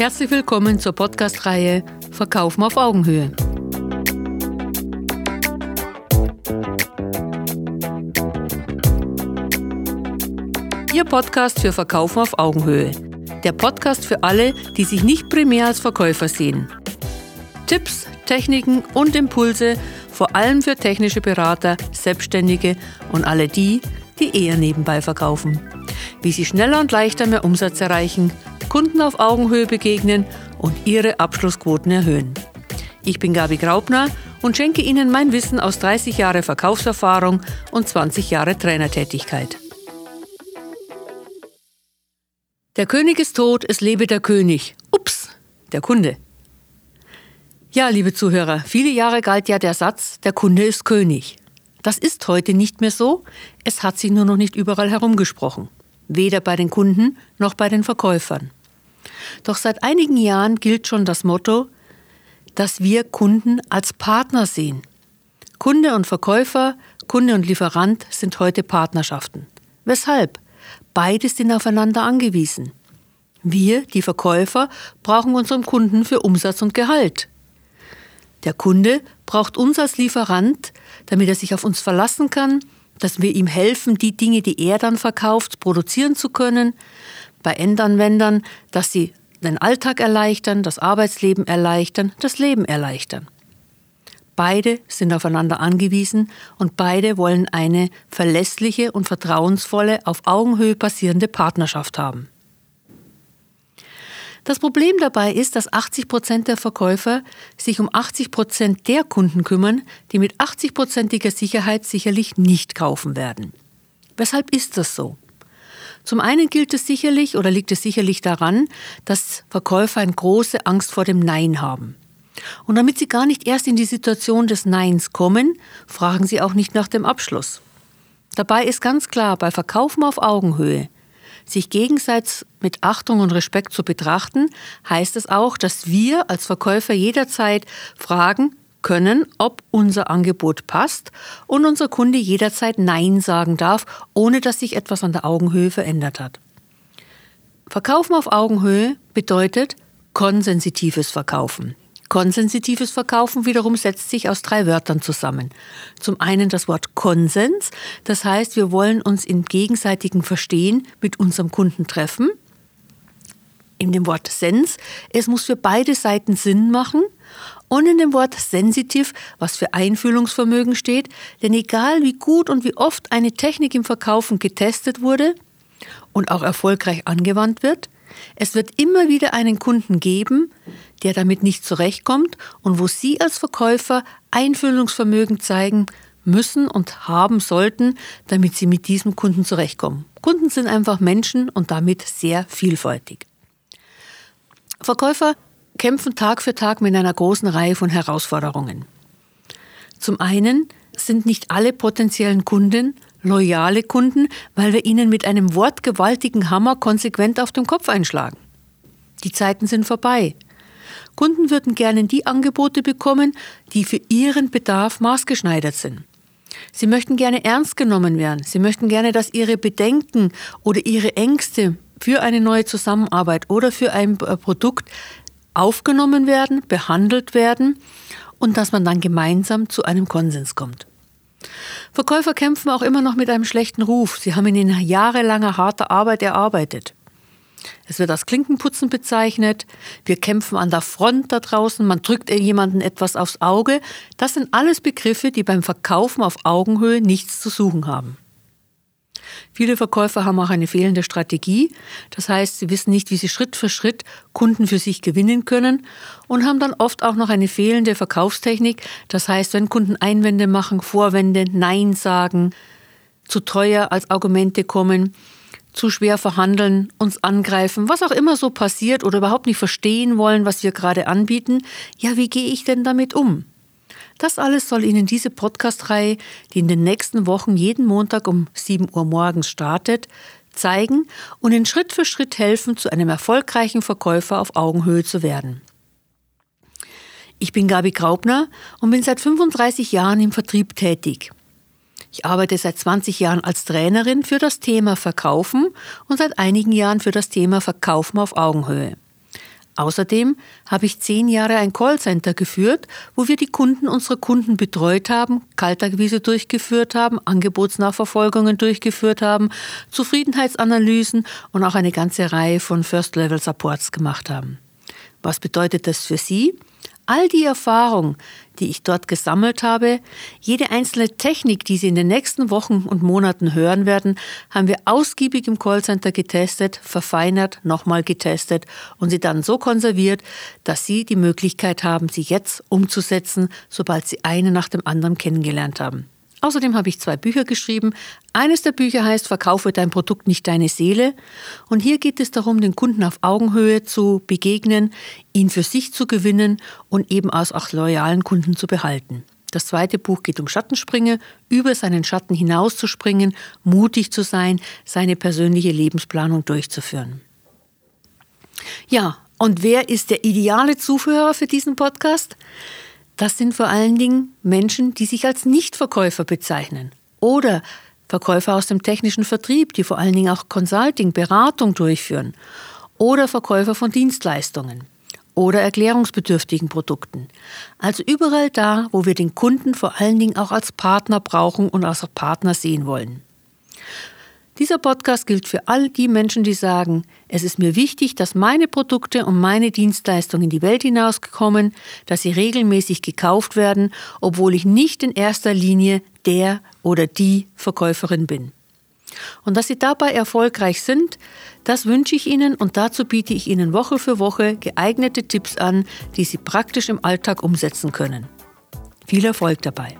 Herzlich willkommen zur Podcast-Reihe Verkaufen auf Augenhöhe. Ihr Podcast für Verkaufen auf Augenhöhe. Der Podcast für alle, die sich nicht primär als Verkäufer sehen. Tipps, Techniken und Impulse, vor allem für technische Berater, Selbstständige und alle die, die eher nebenbei verkaufen. Wie sie schneller und leichter mehr Umsatz erreichen, Kunden auf Augenhöhe begegnen und ihre Abschlussquoten erhöhen. Ich bin Gabi Graubner und schenke Ihnen mein Wissen aus 30 Jahre Verkaufserfahrung und 20 Jahre Trainertätigkeit. Der König ist tot, es lebe der König. Ups, der Kunde. Ja, liebe Zuhörer, viele Jahre galt ja der Satz, der Kunde ist König. Das ist heute nicht mehr so, es hat sich nur noch nicht überall herumgesprochen. Weder bei den Kunden noch bei den Verkäufern. Doch seit einigen Jahren gilt schon das Motto, dass wir Kunden als Partner sehen. Kunde und Verkäufer, Kunde und Lieferant sind heute Partnerschaften. Weshalb? Beide sind aufeinander angewiesen. Wir, die Verkäufer, brauchen unseren Kunden für Umsatz und Gehalt. Der Kunde braucht uns als Lieferant, damit er sich auf uns verlassen kann, dass wir ihm helfen, die Dinge, die er dann verkauft, produzieren zu können. Bei Endanwendern, dass sie den Alltag erleichtern, das Arbeitsleben erleichtern, das Leben erleichtern. Beide sind aufeinander angewiesen und beide wollen eine verlässliche und vertrauensvolle, auf Augenhöhe passierende Partnerschaft haben. Das Problem dabei ist, dass 80 Prozent der Verkäufer sich um 80 Prozent der Kunden kümmern, die mit 80-prozentiger Sicherheit sicherlich nicht kaufen werden. Weshalb ist das so? Zum einen gilt es sicherlich oder liegt es sicherlich daran, dass Verkäufer eine große Angst vor dem Nein haben. Und damit Sie gar nicht erst in die Situation des Neins kommen, fragen Sie auch nicht nach dem Abschluss. Dabei ist ganz klar, bei Verkaufen auf Augenhöhe, sich gegenseitig mit Achtung und Respekt zu betrachten, heißt es auch, dass wir als Verkäufer jederzeit fragen können, ob unser Angebot passt und unser Kunde jederzeit Nein sagen darf, ohne dass sich etwas an der Augenhöhe verändert hat. Verkaufen auf Augenhöhe bedeutet konsensitives Verkaufen. Konsensitives Verkaufen wiederum setzt sich aus drei Wörtern zusammen. Zum einen das Wort Konsens, das heißt, wir wollen uns im gegenseitigen Verstehen mit unserem Kunden treffen. In dem Wort Sens, es muss für beide Seiten Sinn machen. Und in dem Wort sensitiv, was für Einfühlungsvermögen steht, denn egal wie gut und wie oft eine Technik im Verkaufen getestet wurde und auch erfolgreich angewandt wird, es wird immer wieder einen Kunden geben, der damit nicht zurechtkommt und wo Sie als Verkäufer Einfühlungsvermögen zeigen müssen und haben sollten, damit Sie mit diesem Kunden zurechtkommen. Kunden sind einfach Menschen und damit sehr vielfältig. Verkäufer kämpfen Tag für Tag mit einer großen Reihe von Herausforderungen. Zum einen sind nicht alle potenziellen Kunden loyale Kunden, weil wir ihnen mit einem wortgewaltigen Hammer konsequent auf den Kopf einschlagen. Die Zeiten sind vorbei. Kunden würden gerne die Angebote bekommen, die für ihren Bedarf maßgeschneidert sind. Sie möchten gerne ernst genommen werden. Sie möchten gerne, dass ihre Bedenken oder ihre Ängste für eine neue Zusammenarbeit oder für ein Produkt aufgenommen werden, behandelt werden und dass man dann gemeinsam zu einem Konsens kommt. Verkäufer kämpfen auch immer noch mit einem schlechten Ruf. Sie haben ihn in jahrelanger harter Arbeit erarbeitet. Es wird als Klinkenputzen bezeichnet. Wir kämpfen an der Front da draußen. Man drückt jemanden etwas aufs Auge. Das sind alles Begriffe, die beim Verkaufen auf Augenhöhe nichts zu suchen haben. Viele Verkäufer haben auch eine fehlende Strategie. Das heißt, sie wissen nicht, wie sie Schritt für Schritt Kunden für sich gewinnen können und haben dann oft auch noch eine fehlende Verkaufstechnik. Das heißt, wenn Kunden Einwände machen, Vorwände, Nein sagen, zu teuer als Argumente kommen, zu schwer verhandeln, uns angreifen, was auch immer so passiert oder überhaupt nicht verstehen wollen, was wir gerade anbieten, ja, wie gehe ich denn damit um? Das alles soll Ihnen diese Podcast-Reihe, die in den nächsten Wochen jeden Montag um 7 Uhr morgens startet, zeigen und Ihnen Schritt für Schritt helfen, zu einem erfolgreichen Verkäufer auf Augenhöhe zu werden. Ich bin Gabi Graubner und bin seit 35 Jahren im Vertrieb tätig. Ich arbeite seit 20 Jahren als Trainerin für das Thema Verkaufen und seit einigen Jahren für das Thema Verkaufen auf Augenhöhe. Außerdem habe ich zehn Jahre ein Callcenter geführt, wo wir die Kunden unserer Kunden betreut haben, Kaltakquise durchgeführt haben, Angebotsnachverfolgungen durchgeführt haben, Zufriedenheitsanalysen und auch eine ganze Reihe von First-Level-Supports gemacht haben. Was bedeutet das für Sie? All die Erfahrung, die ich dort gesammelt habe, jede einzelne Technik, die Sie in den nächsten Wochen und Monaten hören werden, haben wir ausgiebig im Callcenter getestet, verfeinert, nochmal getestet und sie dann so konserviert, dass Sie die Möglichkeit haben, sie jetzt umzusetzen, sobald Sie eine nach dem anderen kennengelernt haben. Außerdem habe ich zwei Bücher geschrieben. Eines der Bücher heißt Verkaufe dein Produkt nicht deine Seele. Und hier geht es darum, den Kunden auf Augenhöhe zu begegnen, ihn für sich zu gewinnen und eben als auch loyalen Kunden zu behalten. Das zweite Buch geht um Schattensprünge, über seinen Schatten hinauszuspringen, mutig zu sein, seine persönliche Lebensplanung durchzuführen. Ja, und wer ist der ideale Zuhörer für diesen Podcast? Das sind vor allen Dingen Menschen, die sich als Nichtverkäufer bezeichnen oder Verkäufer aus dem technischen Vertrieb, die vor allen Dingen auch Consulting, Beratung durchführen oder Verkäufer von Dienstleistungen oder erklärungsbedürftigen Produkten. Also überall da, wo wir den Kunden vor allen Dingen auch als Partner brauchen und als Partner sehen wollen. Dieser Podcast gilt für all die Menschen, die sagen, es ist mir wichtig, dass meine Produkte und meine Dienstleistungen in die Welt hinauskommen, dass sie regelmäßig gekauft werden, obwohl ich nicht in erster Linie der oder die Verkäuferin bin. Und dass Sie dabei erfolgreich sind, das wünsche ich Ihnen und dazu biete ich Ihnen Woche für Woche geeignete Tipps an, die Sie praktisch im Alltag umsetzen können. Viel Erfolg dabei!